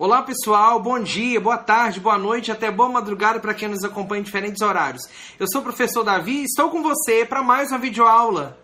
Olá pessoal, bom dia, boa tarde, boa noite, até boa madrugada para quem nos acompanha em diferentes horários. Eu sou o professor Davi e estou com você para mais uma videoaula.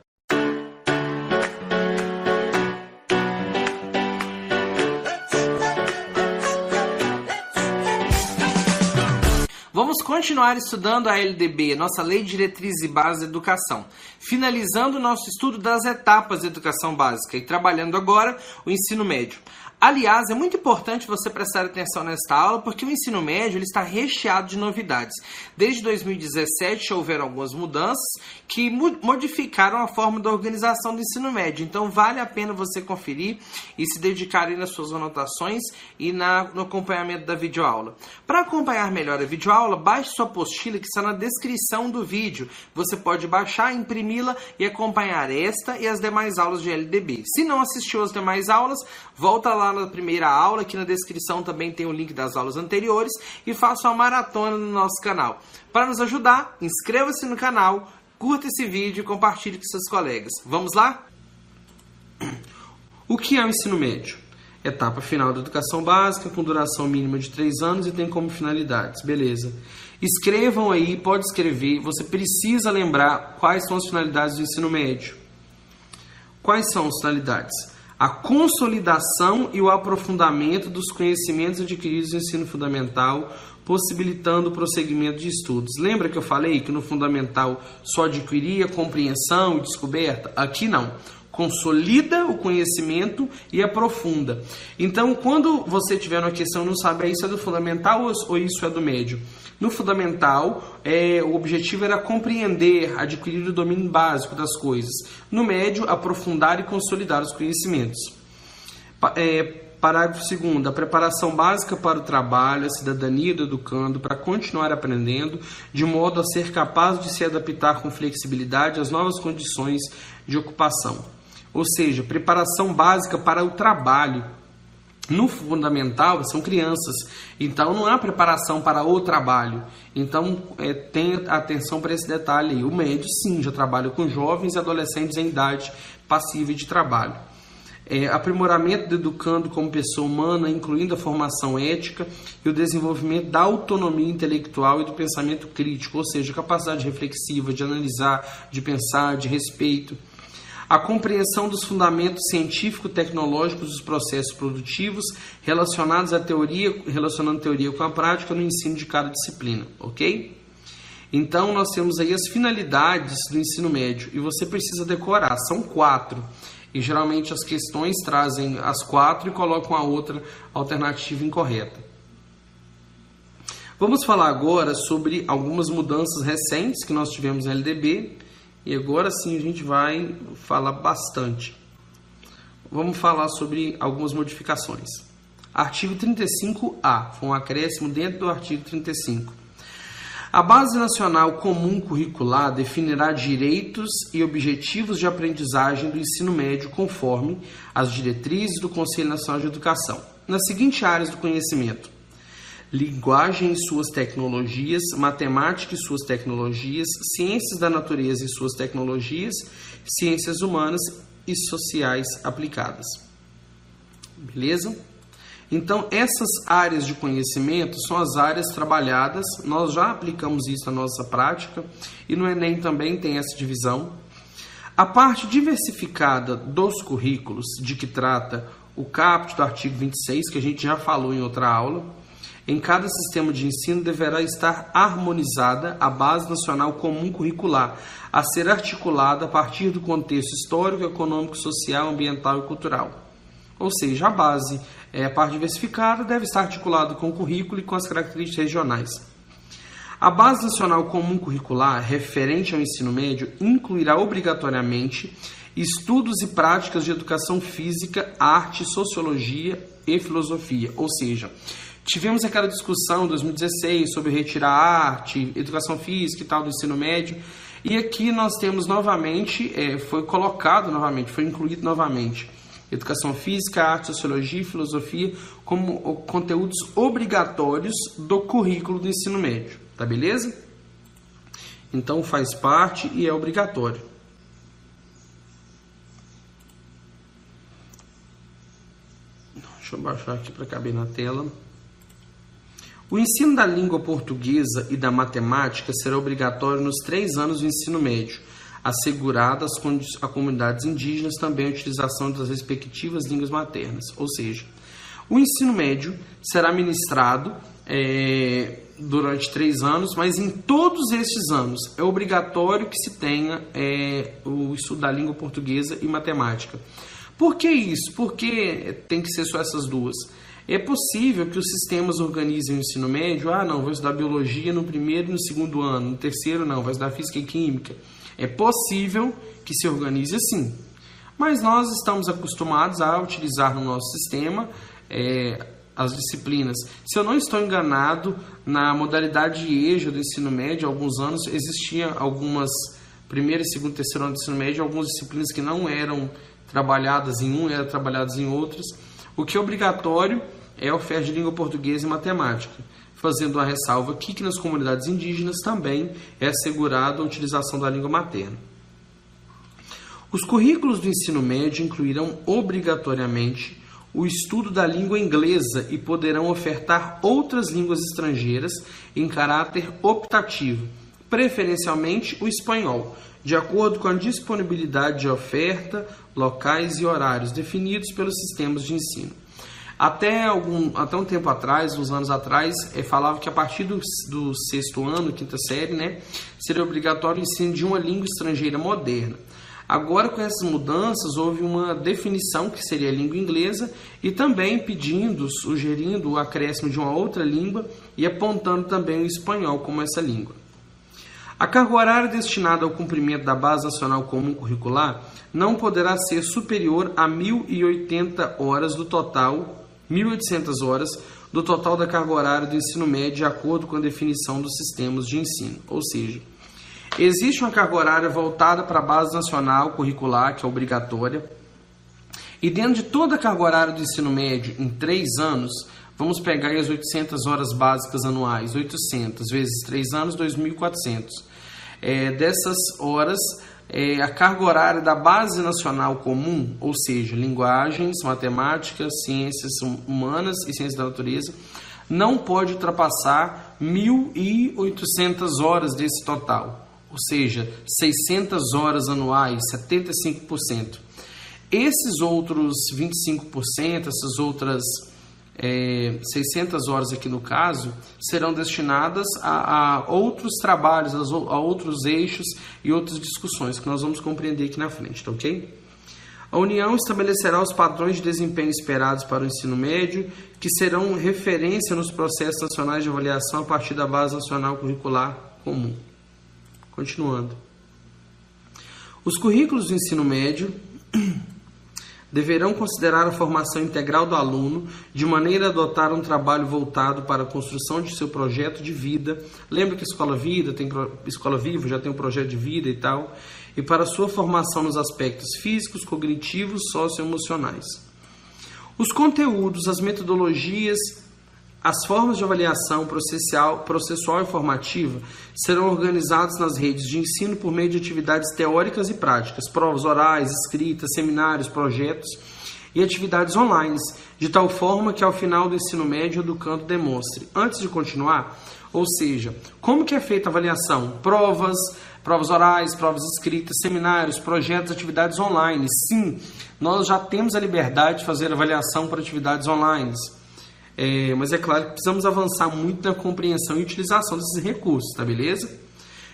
Vamos continuar estudando a LDB, nossa Lei de Diretrizes e Bases da Educação, finalizando o nosso estudo das etapas da educação básica e trabalhando agora o ensino médio. Aliás, é muito importante você prestar atenção nesta aula porque o ensino médio ele está recheado de novidades. Desde 2017 houveram algumas mudanças que modificaram a forma da organização do ensino médio. Então vale a pena você conferir e se dedicar nas suas anotações e na, no acompanhamento da videoaula. Para acompanhar melhor a videoaula, baixe sua apostila que está na descrição do vídeo. Você pode baixar, imprimi-la e acompanhar esta e as demais aulas de LDB. Se não assistiu às demais aulas, volta lá lá na primeira aula, aqui na descrição também tem o link das aulas anteriores e faça uma maratona no nosso canal. Para nos ajudar, inscreva-se no canal, curta esse vídeo e compartilhe com seus colegas. Vamos lá? O que é o ensino médio? Etapa final da educação básica, com duração mínima de 3 anos e tem como finalidades. Beleza. Escrevam aí, pode escrever. Você precisa lembrar quais são as finalidades do ensino médio. Quais são as finalidades? A consolidação e o aprofundamento dos conhecimentos adquiridos no ensino fundamental, possibilitando o prosseguimento de estudos. Lembra que eu falei que no fundamental só adquiria compreensão e descoberta? Aqui não. Consolida o conhecimento e aprofunda. Então, quando você tiver uma questão não sabe, isso é do fundamental ou isso é do médio? No fundamental, é, o objetivo era compreender, adquirir o domínio básico das coisas. No médio, aprofundar e consolidar os conhecimentos. É, parágrafo 2. A preparação básica para o trabalho, a cidadania do educando para continuar aprendendo, de modo a ser capaz de se adaptar com flexibilidade às novas condições de ocupação. Ou seja, preparação básica para o trabalho, no fundamental são crianças, então não há preparação para o trabalho. Então é, tenha atenção para esse detalhe aí. O médio sim já trabalha com jovens e adolescentes em idade passiva de trabalho. É, aprimoramento do educando como pessoa humana, incluindo a formação ética e o desenvolvimento da autonomia intelectual e do pensamento crítico, ou seja, capacidade reflexiva de analisar, de pensar, de respeito a compreensão dos fundamentos científico-tecnológicos dos processos produtivos relacionados à teoria, relacionando teoria com a prática no ensino de cada disciplina, ok? Então nós temos aí as finalidades do ensino médio e você precisa decorar, são quatro. E geralmente as questões trazem as quatro e colocam a outra alternativa incorreta. Vamos falar agora sobre algumas mudanças recentes que nós tivemos na LDB e agora sim a gente vai falar bastante. Vamos falar sobre algumas modificações. Artigo 35A, foi um acréscimo dentro do artigo 35. A Base Nacional Comum Curricular definirá direitos e objetivos de aprendizagem do ensino médio conforme as diretrizes do Conselho Nacional de Educação, nas seguintes áreas do conhecimento: linguagem e suas tecnologias, matemática e suas tecnologias, ciências da natureza e suas tecnologias, ciências humanas e sociais aplicadas. Beleza? Então, essas áreas de conhecimento são as áreas trabalhadas, nós já aplicamos isso na nossa prática e no Enem também tem essa divisão. A parte diversificada dos currículos, de que trata o caput do artigo 26, que a gente já falou em outra aula, em cada sistema de ensino deverá estar harmonizada a base nacional comum curricular, a ser articulada a partir do contexto histórico, econômico, social, ambiental e cultural. Ou seja, a base, é, a parte diversificada, deve estar articulada com o currículo e com as características regionais. A Base Nacional Comum Curricular, referente ao ensino médio, incluirá obrigatoriamente estudos e práticas de educação física, arte, sociologia e filosofia, ou seja, Tivemos aquela discussão em 2016 sobre retirar arte, educação física e tal do ensino médio. E aqui nós temos novamente, é, foi colocado novamente, foi incluído novamente educação física, arte, sociologia e filosofia como conteúdos obrigatórios do currículo do ensino médio. Tá beleza? Então faz parte e é obrigatório. Deixa eu baixar aqui para caber na tela. O ensino da língua portuguesa e da matemática será obrigatório nos três anos do ensino médio, assegurada às comunidades indígenas também a utilização das respectivas línguas maternas. Ou seja, o ensino médio será ministrado é, durante três anos, mas em todos estes anos é obrigatório que se tenha é, o estudo da língua portuguesa e matemática. Por que isso? Por que tem que ser só essas duas? É possível que os sistemas organizem o ensino médio, ah, não, vou estudar biologia no primeiro e no segundo ano, no terceiro não, vai estudar física e química. É possível que se organize assim. Mas nós estamos acostumados a utilizar no nosso sistema é, as disciplinas. Se eu não estou enganado, na modalidade EJA do ensino médio, há alguns anos, existia algumas, primeiro, segundo terceiro ano do ensino médio, algumas disciplinas que não eram trabalhadas em um, eram trabalhadas em outras. O que é obrigatório é a oferta de língua portuguesa e matemática, fazendo uma ressalva aqui que nas comunidades indígenas também é assegurada a utilização da língua materna. Os currículos do ensino médio incluirão obrigatoriamente o estudo da língua inglesa e poderão ofertar outras línguas estrangeiras em caráter optativo, preferencialmente o espanhol, de acordo com a disponibilidade de oferta, locais e horários definidos pelos sistemas de ensino. Até, algum, até um tempo atrás, uns anos atrás, é, falava que a partir do, do sexto ano, quinta série, né, seria obrigatório o ensino de uma língua estrangeira moderna. Agora, com essas mudanças, houve uma definição que seria a língua inglesa e também pedindo, sugerindo o acréscimo de uma outra língua e apontando também o espanhol como essa língua. A carga horária destinada ao cumprimento da Base Nacional Comum Curricular não poderá ser superior a 1.080 horas do total, 1.800 horas do total da carga horária do ensino médio, de acordo com a definição dos sistemas de ensino. Ou seja, Existe uma carga horária voltada para a base nacional curricular, que é obrigatória. E dentro de toda a carga horária do ensino médio, em três anos, vamos pegar as 800 horas básicas anuais. 800 vezes três anos, 2.400. É, dessas horas, é, a carga horária da base nacional comum, ou seja, linguagens, matemática, ciências humanas e ciências da natureza, não pode ultrapassar 1.800 horas desse total ou seja, 600 horas anuais, 75%. Esses outros 25%, essas outras é, 600 horas aqui no caso, serão destinadas a, a outros trabalhos, a, a, outros eixos e outras discussões que nós vamos compreender aqui na frente, tá ok? A União estabelecerá os padrões de desempenho esperados para o ensino médio, que serão referência nos processos nacionais de avaliação a partir da Base Nacional Curricular Comum. Continuando. Os currículos do ensino médio deverão considerar a formação integral do aluno de maneira a adotar um trabalho voltado para a construção de seu projeto de vida. Lembra que Escola Vida tem Escola Viva já tem um projeto de vida e tal, e para sua formação nos aspectos físicos, cognitivos, socioemocionais. Os conteúdos, as metodologias as formas de avaliação processual, processual e formativa serão organizadas nas redes de ensino por meio de atividades teóricas e práticas, provas orais, escritas, seminários, projetos e atividades online, de tal forma que ao final do ensino médio o educando demonstre, antes de continuar, ou seja, como que é feita a avaliação? Provas, provas orais, provas escritas, seminários, projetos, atividades online. Sim, nós já temos a liberdade de fazer avaliação por atividades online. É, mas é claro que precisamos avançar muito na compreensão e utilização desses recursos, tá beleza?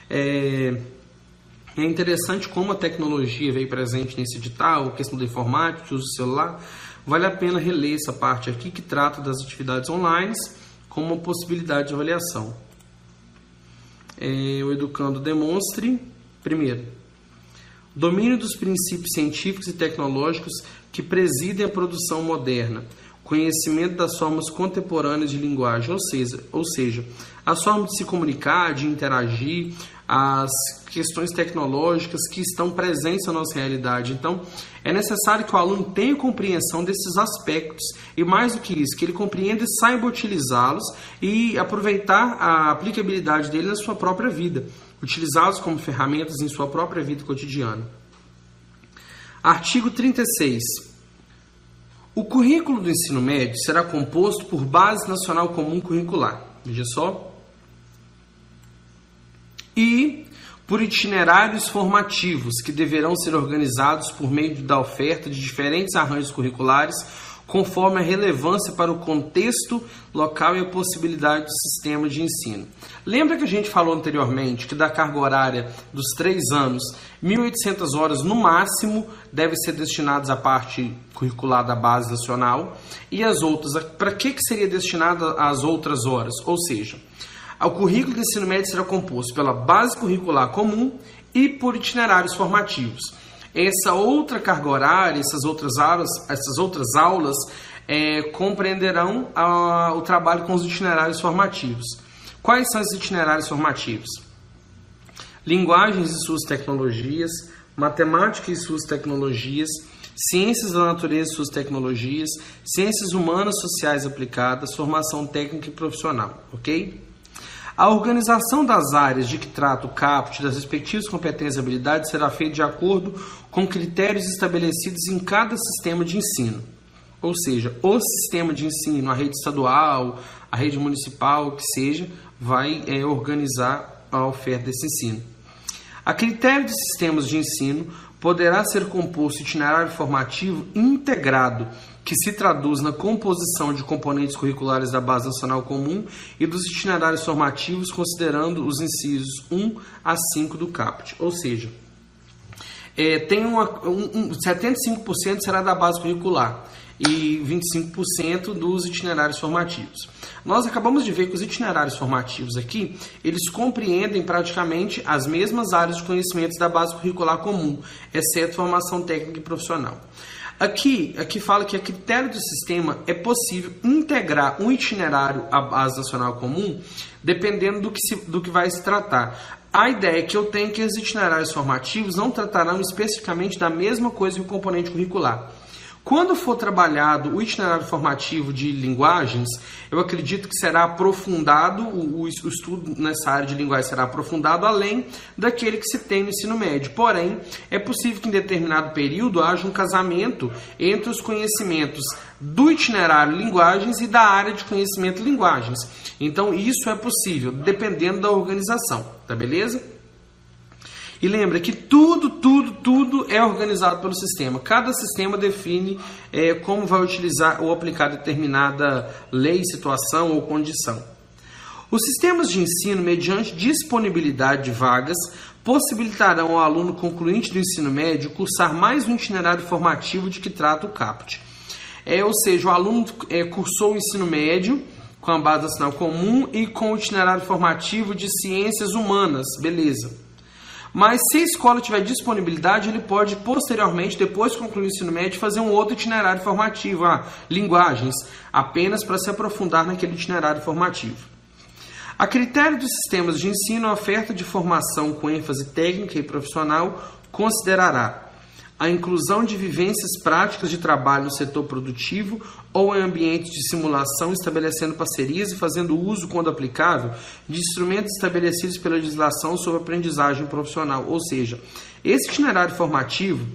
É, é interessante como a tecnologia veio presente nesse edital, questão da informática, uso do celular. Vale a pena reler essa parte aqui que trata das atividades online como uma possibilidade de avaliação. É, o educando demonstre, primeiro, domínio dos princípios científicos e tecnológicos que presidem a produção moderna conhecimento das formas contemporâneas de linguagem, ou seja, ou seja, as formas de se comunicar, de interagir, as questões tecnológicas que estão presentes na nossa realidade. Então, é necessário que o aluno tenha compreensão desses aspectos e, mais do que isso, que ele compreenda e saiba utilizá-los e aproveitar a aplicabilidade dele na sua própria vida, utilizá-los como ferramentas em sua própria vida cotidiana. Artigo 36. O currículo do ensino médio será composto por Base Nacional Comum Curricular. Veja só. E por itinerários formativos que deverão ser organizados por meio da oferta de diferentes arranjos curriculares conforme a relevância para o contexto local e a possibilidade do sistema de ensino. Lembra que a gente falou anteriormente que da carga horária dos três anos, 1.800 horas no máximo devem ser destinadas à parte curricular da base nacional e as outras, para que, que seria destinada as outras horas? Ou seja, o currículo de ensino médio será composto pela base curricular comum e por itinerários formativos. Essa outra carga horária, essas outras aulas, essas outras aulas é, compreenderão a, o trabalho com os itinerários formativos. Quais são esses itinerários formativos? Linguagens e suas tecnologias, matemática e suas tecnologias, ciências da natureza e suas tecnologias, ciências humanas sociais aplicadas, formação técnica e profissional, ok? A organização das áreas de que trata o CAPT das respectivas competências e habilidades será feita de acordo com critérios estabelecidos em cada sistema de ensino. Ou seja, o sistema de ensino, a rede estadual, a rede municipal, que seja, vai é, organizar a oferta desse ensino. A critério de sistemas de ensino poderá ser composto itinerário formativo integrado que se traduz na composição de componentes curriculares da Base Nacional Comum e dos itinerários formativos, considerando os incisos 1 a 5 do CAPT. Ou seja, é, tem uma, um, um, 75% será da base curricular e 25% dos itinerários formativos. Nós acabamos de ver que os itinerários formativos aqui, eles compreendem praticamente as mesmas áreas de conhecimentos da base curricular comum, exceto formação técnica e profissional. Aqui, aqui fala que a critério do sistema é possível integrar um itinerário à base nacional comum, dependendo do que, se, do que vai se tratar. A ideia é que eu tenho que os itinerários formativos não tratarão especificamente da mesma coisa que o componente curricular. Quando for trabalhado o itinerário formativo de linguagens, eu acredito que será aprofundado, o, o, estudo nessa área de linguagem será aprofundado além daquele que se tem no ensino médio. Porém, é possível que em determinado período haja um casamento entre os conhecimentos do itinerário linguagens e da área de conhecimento linguagens. Então, isso é possível, dependendo da organização, tá beleza? E lembra que tudo, tudo, tudo é organizado pelo sistema. Cada sistema define é, como vai utilizar ou aplicar determinada lei, situação ou condição. Os sistemas de ensino, mediante disponibilidade de vagas, possibilitarão ao aluno concluinte do ensino médio cursar mais um itinerário formativo de que trata o CAPT. É, ou seja, o aluno é, cursou o ensino médio com a base nacional comum e com o itinerário formativo de ciências humanas, beleza. Mas se a escola tiver disponibilidade, ele pode posteriormente, depois de concluir o ensino médio, fazer um outro itinerário formativo, ah, linguagens, apenas para se aprofundar naquele itinerário formativo. A critério dos sistemas de ensino, a oferta de formação com ênfase técnica e profissional considerará a inclusão de vivências práticas de trabalho no setor produtivo ou em ambientes de simulação, estabelecendo parcerias e fazendo uso, quando aplicável, de instrumentos estabelecidos pela legislação sobre aprendizagem profissional. Ou seja, esse itinerário formativo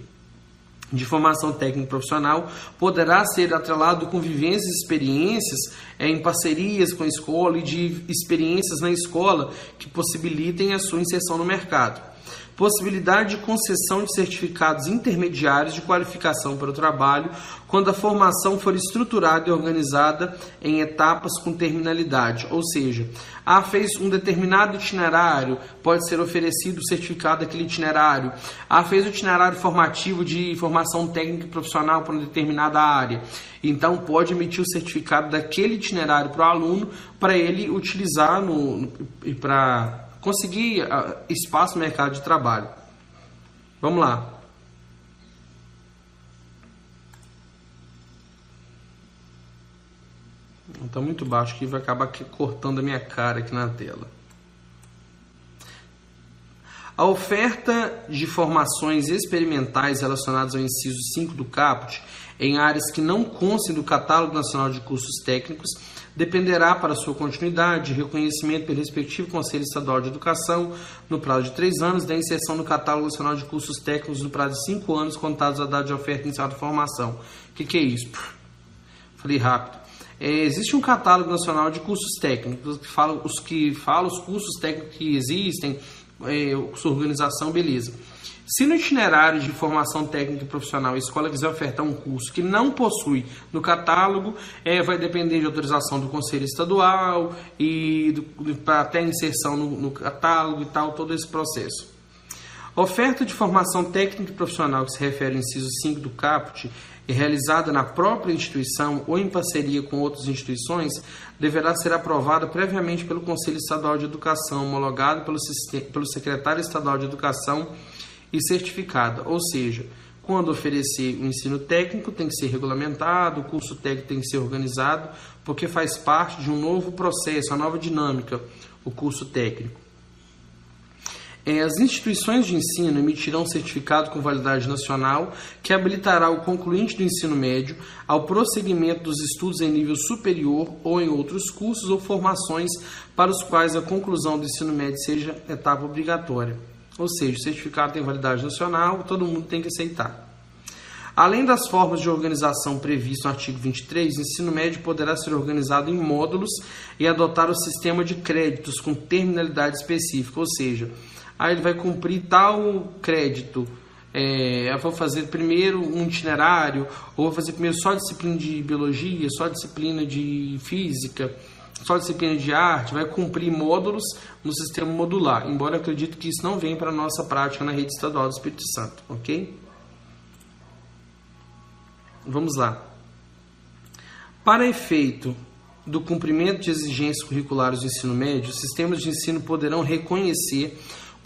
de formação técnica profissional poderá ser atrelado com vivências e experiências é, em parcerias com a escola e de experiências na escola que possibilitem a sua inserção no mercado possibilidade de concessão de certificados intermediários de qualificação para o trabalho, quando a formação for estruturada e organizada em etapas com terminalidade, ou seja, ah, fez um determinado itinerário, pode ser oferecido o certificado daquele itinerário. Ah, fez o itinerário formativo de formação técnica e profissional para uma determinada área. Então, pode emitir o certificado daquele itinerário para o aluno, para ele utilizar no, para conseguir uh, espaço no mercado de trabalho. Vamos lá. Está muito baixo que vai acabar cortando a minha cara aqui na tela. A oferta de formações experimentais relacionadas ao inciso 5 do CAPUT em áreas que não constem do Catálogo Nacional de Cursos Técnicos dependerá para sua continuidade de reconhecimento pelo respectivo Conselho Estadual de Educação no prazo de três anos da inserção no Catálogo Nacional de Cursos Técnicos no prazo de cinco anos contados da data de oferta inicial de formação. O que, que é isso? Falei rápido. É, existe um catálogo nacional de cursos técnicos que fala os que fala os cursos técnicos que existem, é, sua organização, beleza. Se no itinerário de formação técnica e profissional a escola quiser ofertar um curso que não possui no catálogo, é, vai depender de autorização do Conselho Estadual e para até inserção no, no catálogo e tal, todo esse processo. Oferta de formação técnica e profissional que se refere ao inciso 5 do CAPUT e realizada na própria instituição ou em parceria com outras instituições deverá ser aprovada previamente pelo Conselho Estadual de Educação, homologado pelo, pelo Secretário Estadual de Educação e certificada, ou seja, quando oferecer o ensino técnico tem que ser regulamentado, o curso técnico tem que ser organizado, porque faz parte de um novo processo, uma nova dinâmica, o curso técnico. É, as instituições de ensino emitirão certificado com validade nacional que habilitará o concluinte do ensino médio ao prosseguimento dos estudos em nível superior ou em outros cursos ou formações para os quais a conclusão do ensino médio seja etapa obrigatória. Ou seja, o certificado tem validade nacional, todo mundo tem que aceitar. Além das formas de organização previstas no artigo 23, o ensino médio poderá ser organizado em módulos e adotar o sistema de créditos com terminalidade específica, ou seja, aí ele vai cumprir tal crédito. É, eu vou fazer primeiro um itinerário, ou vou fazer primeiro só disciplina de biologia, só disciplina de física, só disciplina de arte, vai cumprir módulos no sistema modular, embora eu acredito que isso não venha para a nossa prática na rede estadual do Espírito Santo, ok? Vamos lá. Para efeito do cumprimento de exigências curriculares do ensino médio, os sistemas de ensino poderão reconhecer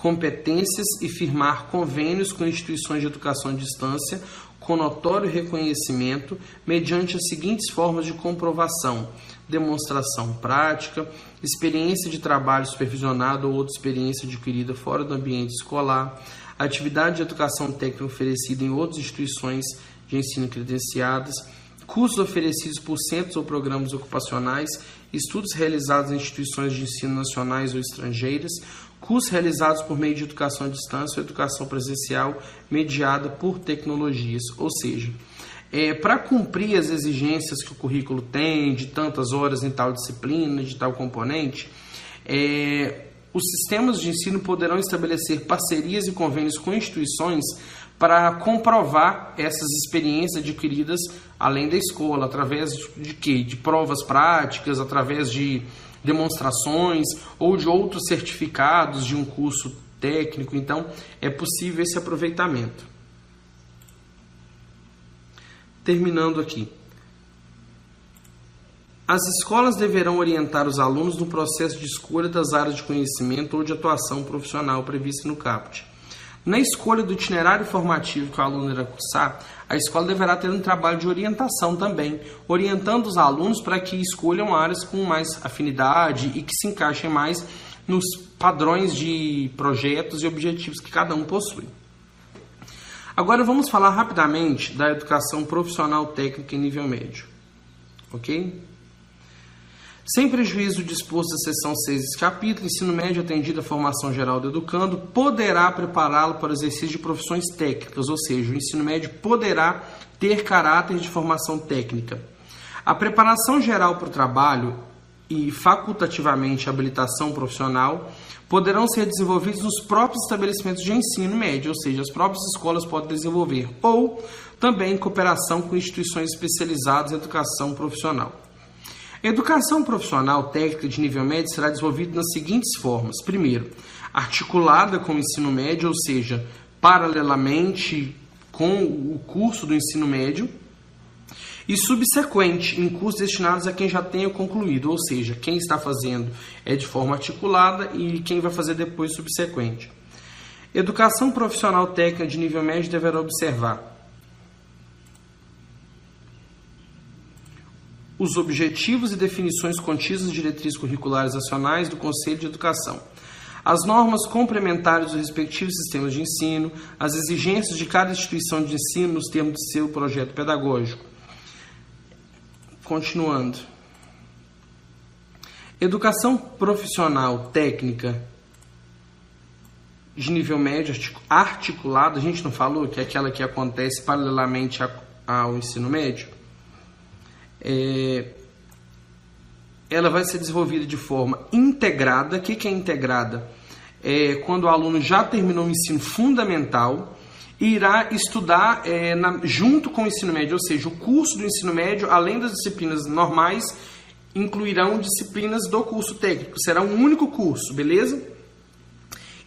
competências e firmar convênios com instituições de educação à distância com notório reconhecimento mediante as seguintes formas de comprovação: demonstração prática, experiência de trabalho supervisionado ou outra experiência adquirida fora do ambiente escolar, atividade de educação técnica oferecida em outras instituições de ensino credenciadas, cursos oferecidos por centros ou programas ocupacionais, estudos realizados em instituições de ensino nacionais ou estrangeiras, cursos realizados por meio de educação à distância ou educação presencial mediada por tecnologias, ou seja, é, para cumprir as exigências que o currículo tem, de tantas horas em tal disciplina, de tal componente, é, os sistemas de ensino poderão estabelecer parcerias e convênios com instituições para comprovar essas experiências adquiridas além da escola, através de quê? De provas práticas, através de demonstrações ou de outros certificados de um curso técnico. Então, é possível esse aproveitamento. Terminando aqui. As escolas deverão orientar os alunos no processo de escolha das áreas de conhecimento ou de atuação profissional prevista no CAPT. Na escolha do itinerário formativo que o aluno irá cursar, a escola deverá ter um trabalho de orientação também, orientando os alunos para que escolham áreas com mais afinidade e que se encaixem mais nos padrões de projetos e objetivos que cada um possui. Agora vamos falar rapidamente da educação profissional técnica em nível médio. Ok? Sem prejuízo disposto da seção 6 desse capítulo, ensino médio atendido à formação geral do educando poderá prepará-lo para o exercício de profissões técnicas, ou seja, o ensino médio poderá ter caráter de formação técnica. A preparação geral para o trabalho e facultativamente a habilitação profissional poderão ser desenvolvidos nos próprios estabelecimentos de ensino médio, ou seja, as próprias escolas podem desenvolver, ou também em cooperação com instituições especializadas em educação profissional. Educação profissional técnica de nível médio será desenvolvida nas seguintes formas: primeiro, articulada com o ensino médio, ou seja, paralelamente com o curso do ensino médio, e subsequente em cursos destinados a quem já tenha concluído, ou seja, quem está fazendo é de forma articulada e quem vai fazer depois subsequente. Educação profissional técnica de nível médio deverá observar os objetivos e definições contidas nas diretrizes curriculares nacionais do Conselho de Educação, as normas complementares dos respectivos sistemas de ensino, as exigências de cada instituição de ensino nos termos de seu projeto pedagógico. Continuando. Educação profissional técnica de nível médio articulada, a gente não falou que é aquela que acontece paralelamente ao ensino médio? É, ela vai ser desenvolvida de forma integrada. O que, que é integrada? É quando o aluno já terminou o ensino fundamental e irá estudar é, na, junto com o ensino médio, ou seja, o curso do ensino médio, além das disciplinas normais, incluirão disciplinas do curso técnico. Será um único curso, beleza?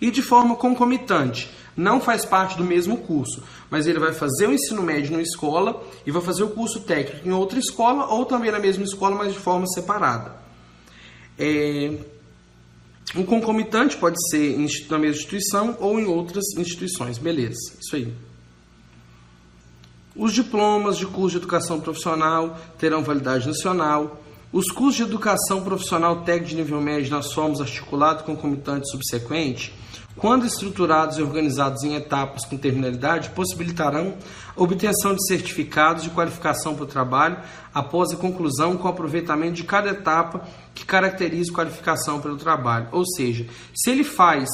E de forma concomitante, não faz parte do mesmo curso, mas ele vai fazer o ensino médio numa escola e vai fazer o curso técnico em outra escola ou também na mesma escola, mas de forma separada. É... Um concomitante pode ser na mesma instituição ou em outras instituições, beleza, isso aí. Os diplomas de curso de educação profissional terão validade nacional, os cursos de educação profissional técnico de nível médio nós somos articulados concomitante subsequente, quando estruturados e organizados em etapas com terminalidade, possibilitarão a obtenção de certificados de qualificação para o trabalho após a conclusão com aproveitamento de cada etapa que caracteriza qualificação pelo trabalho. Ou seja, se ele faz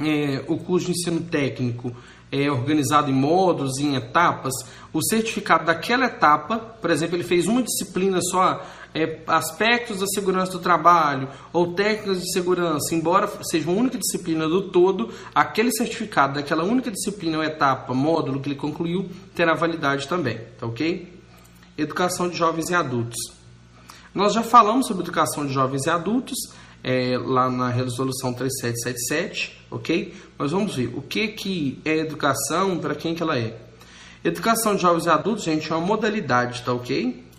é, o curso de ensino técnico é, organizado em módulos, em etapas, o certificado daquela etapa, por exemplo, ele fez uma disciplina só, é, aspectos da segurança do trabalho ou técnicas de segurança, embora seja uma única disciplina do todo, aquele certificado daquela única disciplina ou etapa, módulo que ele concluiu, terá validade também, tá ok? Educação de jovens e adultos. Nós já falamos sobre educação de jovens e adultos, é, lá na resolução 3777, ok? Mas vamos ver o que, que é educação, para quem que ela é. Educação de jovens e adultos, gente, é uma modalidade, tá ok?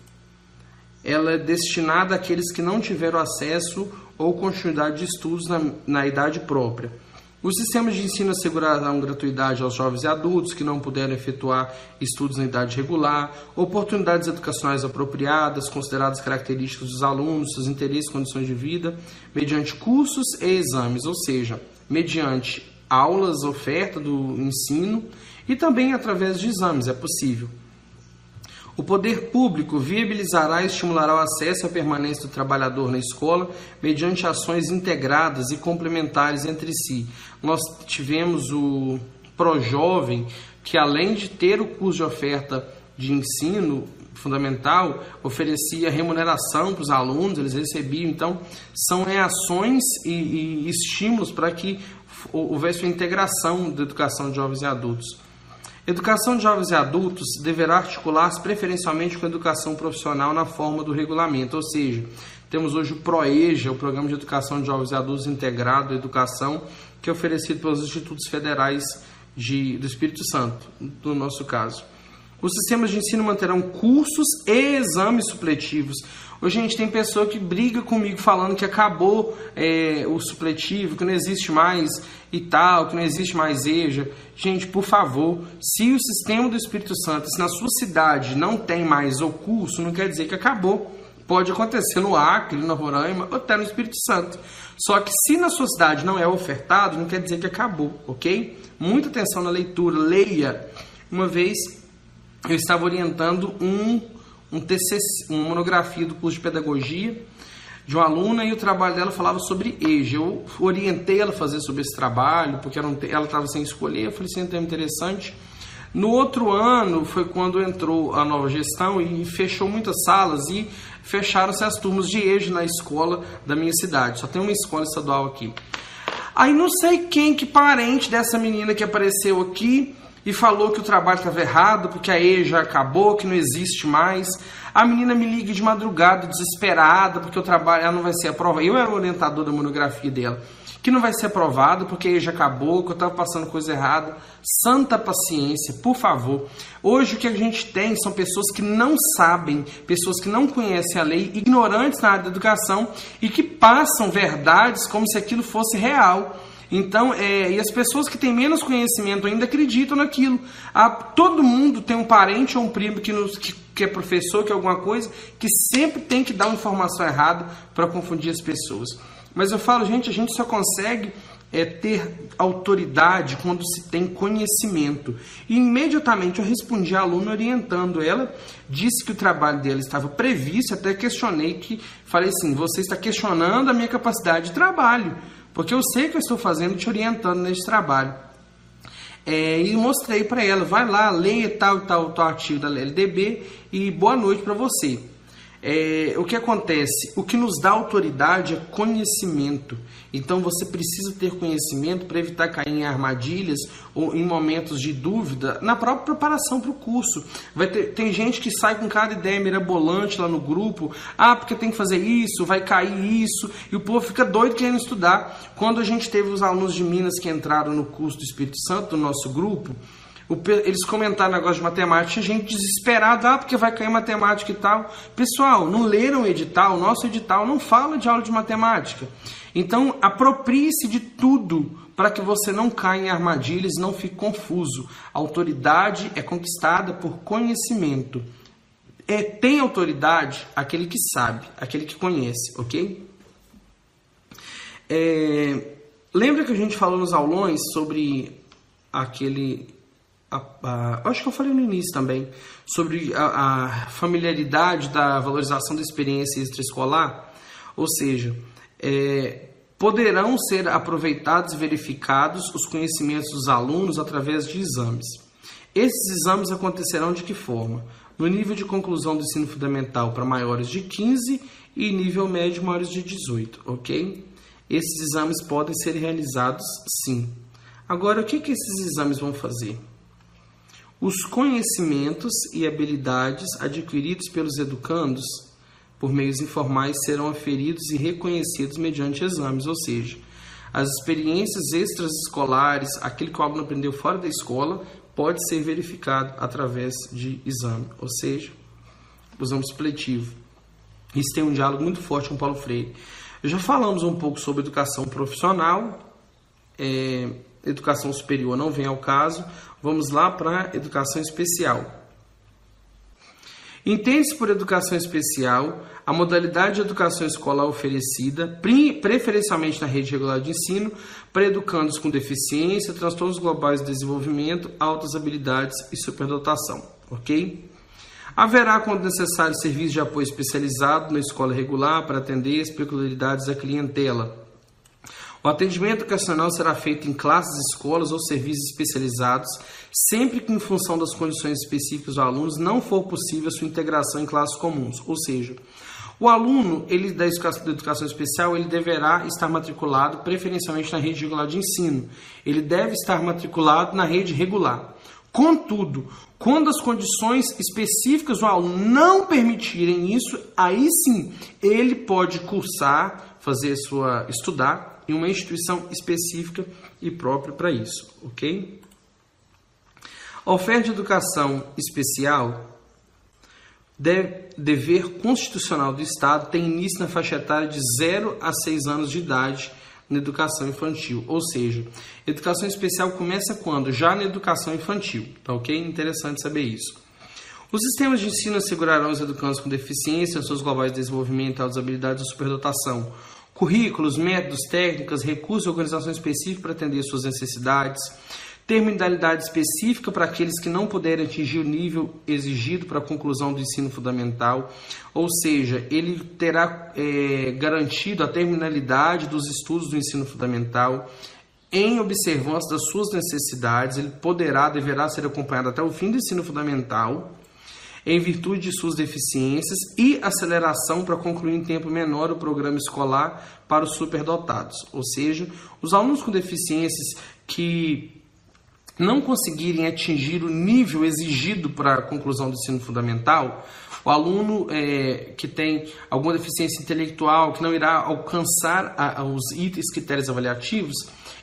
Ela é destinada àqueles que não tiveram acesso ou continuidade de estudos na, na idade própria os sistemas de ensino assegurarão gratuidade aos jovens e adultos que não puderam efetuar estudos na idade regular, oportunidades educacionais apropriadas, consideradas características dos alunos, seus interesses e condições de vida, mediante cursos e exames, ou seja, mediante aulas, oferta do ensino e também através de exames, é possível. O poder público viabilizará e estimulará o acesso a permanência do trabalhador na escola mediante ações integradas e complementares entre si. Nós tivemos o Projovem, que além de ter o curso de oferta de ensino fundamental, oferecia remuneração para os alunos, eles recebiam. Então, são reações e, e estímulos para que houvesse uma integração da educação de jovens e adultos. Educação de jovens e adultos deverá articular-se preferencialmente com a educação profissional na forma do regulamento, ou seja, temos hoje o PROEJA, o Programa de Educação de Jovens e Adultos Integrado Educação, que é oferecido pelos institutos federais de, do Espírito Santo, no nosso caso. Os sistemas de ensino manterão cursos e exames supletivos, A gente tem pessoa que briga comigo falando que acabou é, o supletivo, que não existe mais e tal, que não existe mais EJA. Gente, por favor, se o sistema do Espírito Santo, se na sua cidade não tem mais o curso, não quer dizer que acabou. Pode acontecer no Acre, no Roraima ou até no Espírito Santo. Só que se na sua cidade não é ofertado, não quer dizer que acabou, ok? Muita atenção na leitura, leia. Uma vez eu estava orientando um um TCC, uma monografia do curso de pedagogia de uma aluna e o trabalho dela falava sobre EJA. Eu orientei ela a fazer sobre esse trabalho, porque ela estava sem escolher, eu falei assim, é um tema interessante. No outro ano foi quando entrou a nova gestão e fechou muitas salas e fecharam-se as turmas de EJA na escola da minha cidade. Só tem uma escola estadual aqui. Aí não sei quem que parente dessa menina que apareceu aqui e falou que o trabalho estava errado, porque a EJA acabou, que não existe mais. A menina me liga de madrugada, desesperada, porque o trabalho ela não vai ser aprovado. Eu era o orientador da monografia dela. Que não vai ser aprovado porque a EJA acabou, que eu estava passando coisa errada. Santa paciência, por favor. Hoje o que a gente tem são pessoas que não sabem, pessoas que não conhecem a lei, ignorantes na área da educação e que passam verdades como se aquilo fosse real. Então, é, e as pessoas que têm menos conhecimento ainda acreditam naquilo. Todo mundo tem um parente ou um primo que, nos, que, que é professor, que é alguma coisa, que sempre tem que dar uma informação errada para confundir as pessoas. Mas eu falo, gente, a gente só consegue é, ter autoridade quando se tem conhecimento. E imediatamente eu respondi à aluna orientando ela, disse que o trabalho dela estava previsto, até questionei que, falei assim, você está questionando a minha capacidade de trabalho porque eu sei que eu estou fazendo te orientando nesse trabalho. É, e mostrei para ela, vai lá, leia tal tal tal artigo da LDB e boa noite para você. É, o que acontece? O que nos dá autoridade é conhecimento. Então você precisa ter conhecimento para evitar cair em armadilhas ou em momentos de dúvida na própria preparação para o curso. Vai ter, tem gente que sai com cada ideia mirabolante lá no grupo, ah, porque tem que fazer isso, vai cair isso, e o povo fica doido querendo estudar. Quando a gente teve os alunos de Minas que entraram no curso do Espírito Santo, no nosso grupo, eles comentaram negócio de matemática, tinha gente desesperada, ah, porque vai cair matemática e tal. Pessoal, não leram o edital, o nosso edital não fala de aula de matemática. Então, aproprie-se de tudo para que você não caia em armadilhas não fique confuso. A autoridade é conquistada por conhecimento. É, tem autoridade aquele que sabe, aquele que conhece, ok? É, lembra que a gente falou nos aulões sobre aquele a, a, acho que eu falei no início também, sobre a, a familiaridade da valorização da experiência extraescolar, ou seja, é, poderão ser aproveitados e verificados os conhecimentos dos alunos através de exames. Esses exames acontecerão de que forma? No nível de conclusão do ensino fundamental para maiores de 15 e nível médio maiores de 18, ok? Esses exames podem ser realizados sim. Agora, o que, que esses exames vão fazer? Os conhecimentos e habilidades adquiridos pelos educandos por meios informais serão aferidos e reconhecidos mediante exames, ou seja, as experiências extraescolares, aquilo que o aluno aprendeu fora da escola, pode ser verificado através de exame, ou seja, usamos supletivo. Isso tem um diálogo muito forte com Paulo Freire. Já falamos um pouco sobre educação profissional, é, educação superior não vem ao caso, vamos lá para educação especial. Entende-se por educação especial a modalidade de educação escolar oferecida, preferencialmente na rede regular de ensino, para educandos com deficiência, transtornos globais de desenvolvimento, altas habilidades e superdotação, ok? Haverá, quando necessário, serviço de apoio especializado na escola regular para atender as peculiaridades da clientela, o atendimento educacional será feito em classes, escolas ou serviços especializados, sempre que, em função das condições específicas do aluno, não for possível sua integração em classes comuns. Ou seja, o aluno ele da educação especial ele deverá estar matriculado preferencialmente na rede regular de ensino. Ele deve estar matriculado na rede regular. Contudo, quando as condições específicas do aluno não permitirem isso, aí sim ele pode cursar, fazer sua estudar em uma instituição específica e própria para isso, ok? A oferta de educação especial deve, dever constitucional do Estado tem início na faixa etária de 0 a 6 anos de idade na educação infantil, ou seja, educação especial começa quando? Já na educação infantil, tá ok? Interessante saber isso. Os sistemas de ensino assegurarão os educandos com deficiência, seus globais de desenvolvimento, altas habilidades e superdotação, currículos, métodos, técnicas, recursos e organização específica para atender suas necessidades, terminalidade específica para aqueles que não puderem atingir o nível exigido para a conclusão do ensino fundamental, ou seja, ele terá é, garantido a terminalidade dos estudos do ensino fundamental, em observância das suas necessidades, ele poderá, deverá ser acompanhado até o fim do ensino fundamental em virtude de suas deficiências e aceleração para concluir em tempo menor o programa escolar para os superdotados, ou seja, os alunos com deficiências que não conseguirem atingir o nível exigido para a conclusão do ensino fundamental, o aluno é, que tem alguma deficiência intelectual, que não irá alcançar a, a, os itens critérios avaliativos,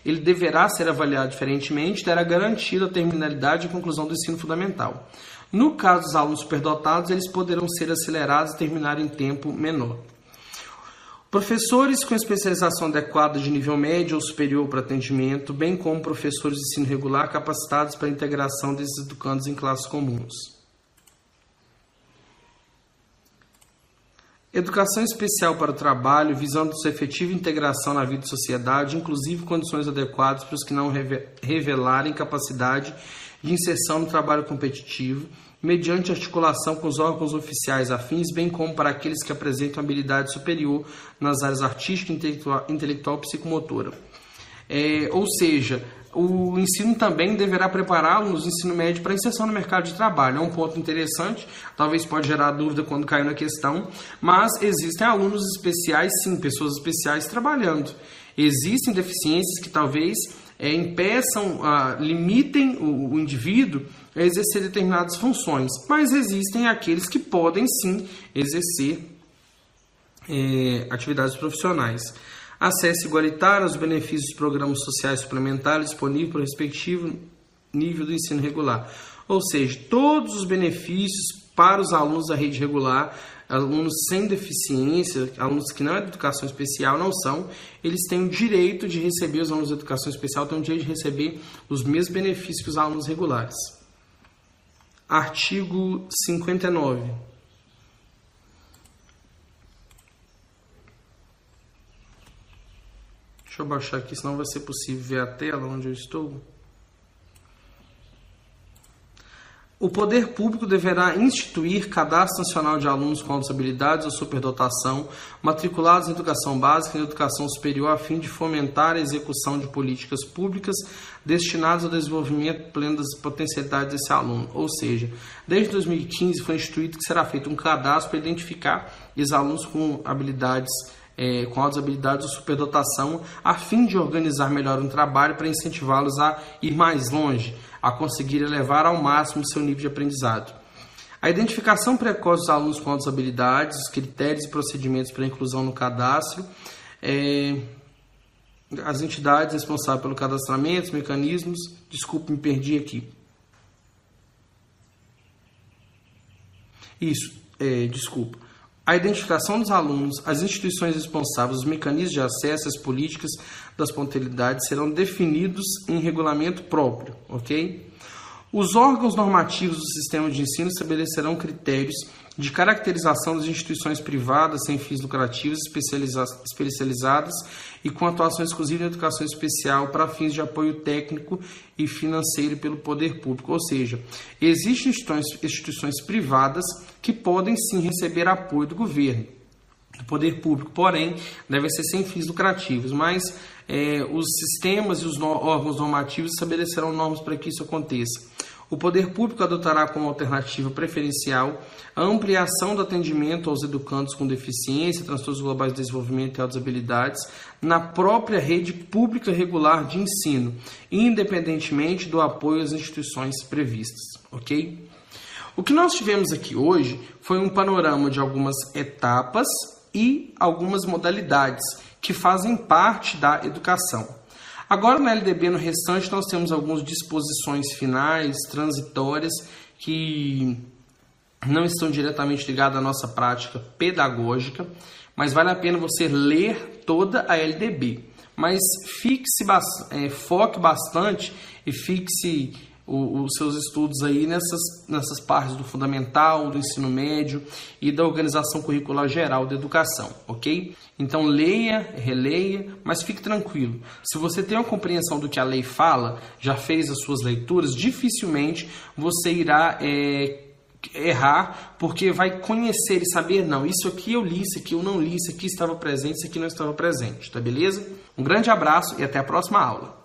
ele deverá ser avaliado diferentemente, terá garantido a terminalidade e conclusão do ensino fundamental. No caso dos alunos superdotados, eles poderão ser acelerados e terminar em tempo menor. Professores com especialização adequada de nível médio ou superior para atendimento, bem como professores de ensino regular capacitados para a integração desses educandos em classes comuns. Educação especial para o trabalho, visando sua efetiva integração na vida e sociedade, inclusive condições adequadas para os que não revelarem capacidade de inserção no trabalho competitivo, mediante articulação com os órgãos oficiais afins, bem como para aqueles que apresentam habilidade superior nas áreas artística, intelectual, intelectual psicomotora. É, ou seja, o ensino também deverá prepará-los no ensino médio para inserção no mercado de trabalho. É um ponto interessante, talvez pode gerar dúvida quando cair na questão, mas existem alunos especiais, sim, pessoas especiais trabalhando. Existem deficiências que talvez é, impeçam, ah, limitem o, o indivíduo a exercer determinadas funções, mas existem aqueles que podem sim exercer é, atividades profissionais acesso igualitário aos benefícios dos programas sociais suplementares disponíveis para o respectivo nível do ensino regular. Ou seja, todos os benefícios para os alunos da rede regular, alunos sem deficiência, alunos que não é de educação especial, não são, eles têm o direito de receber, os alunos de educação especial têm o direito de receber os mesmos benefícios que os alunos regulares. Artigo 59. Deixa eu baixar aqui, senão vai ser possível ver a tela onde eu estou. O poder público deverá instituir cadastro nacional de alunos com altas habilidades ou superdotação, matriculados em educação básica e educação superior, a fim de fomentar a execução de políticas públicas destinadas ao desenvolvimento pleno das potencialidades desse aluno. Ou seja, desde 2015 foi instituído que será feito um cadastro para identificar os alunos com habilidades é, com altas habilidades ou superdotação, a fim de organizar melhor um trabalho para incentivá-los a ir mais longe, a conseguir elevar ao máximo seu nível de aprendizado. A identificação precoce dos alunos com altas habilidades, os critérios e procedimentos para inclusão no cadastro, é, as entidades responsáveis pelo cadastramento, os mecanismos. Desculpe, me perdi aqui. Isso, é, desculpa a identificação dos alunos, as instituições responsáveis, os mecanismos de acesso, as políticas das pontualidades serão definidos em regulamento próprio, ok? Os órgãos normativos do sistema de ensino estabelecerão critérios de caracterização das instituições privadas sem fins lucrativos especializadas e com atuação exclusiva em educação especial para fins de apoio técnico e financeiro pelo poder público. Ou seja, existem instituições, instituições privadas que podem sim receber apoio do governo, do poder público, porém devem ser sem fins lucrativos, mas é, os sistemas e os órgãos normativos estabelecerão normas para que isso aconteça. O poder público adotará como alternativa preferencial a ampliação do atendimento aos educandos com deficiência, transtornos globais de desenvolvimento e altas habilidades na própria rede pública regular de ensino, independentemente do apoio às instituições previstas, ok? O que nós tivemos aqui hoje foi um panorama de algumas etapas e algumas modalidades que fazem parte da educação. Agora, na LDB, no restante, nós temos algumas disposições finais, transitórias, que não estão diretamente ligadas à nossa prática pedagógica, mas vale a pena você ler toda a LDB. Mas fixe, é, foque bastante e fixe os seus estudos aí nessas, nessas partes do fundamental, do ensino médio e da organização curricular geral da educação, ok? Então leia, releia, mas fique tranquilo. Se você tem uma compreensão do que a lei fala, já fez as suas leituras, dificilmente você irá é, errar, porque vai conhecer e saber, não, isso aqui eu li, isso aqui eu não li, isso aqui estava presente, isso aqui não estava presente, tá beleza? Um grande abraço e até a próxima aula.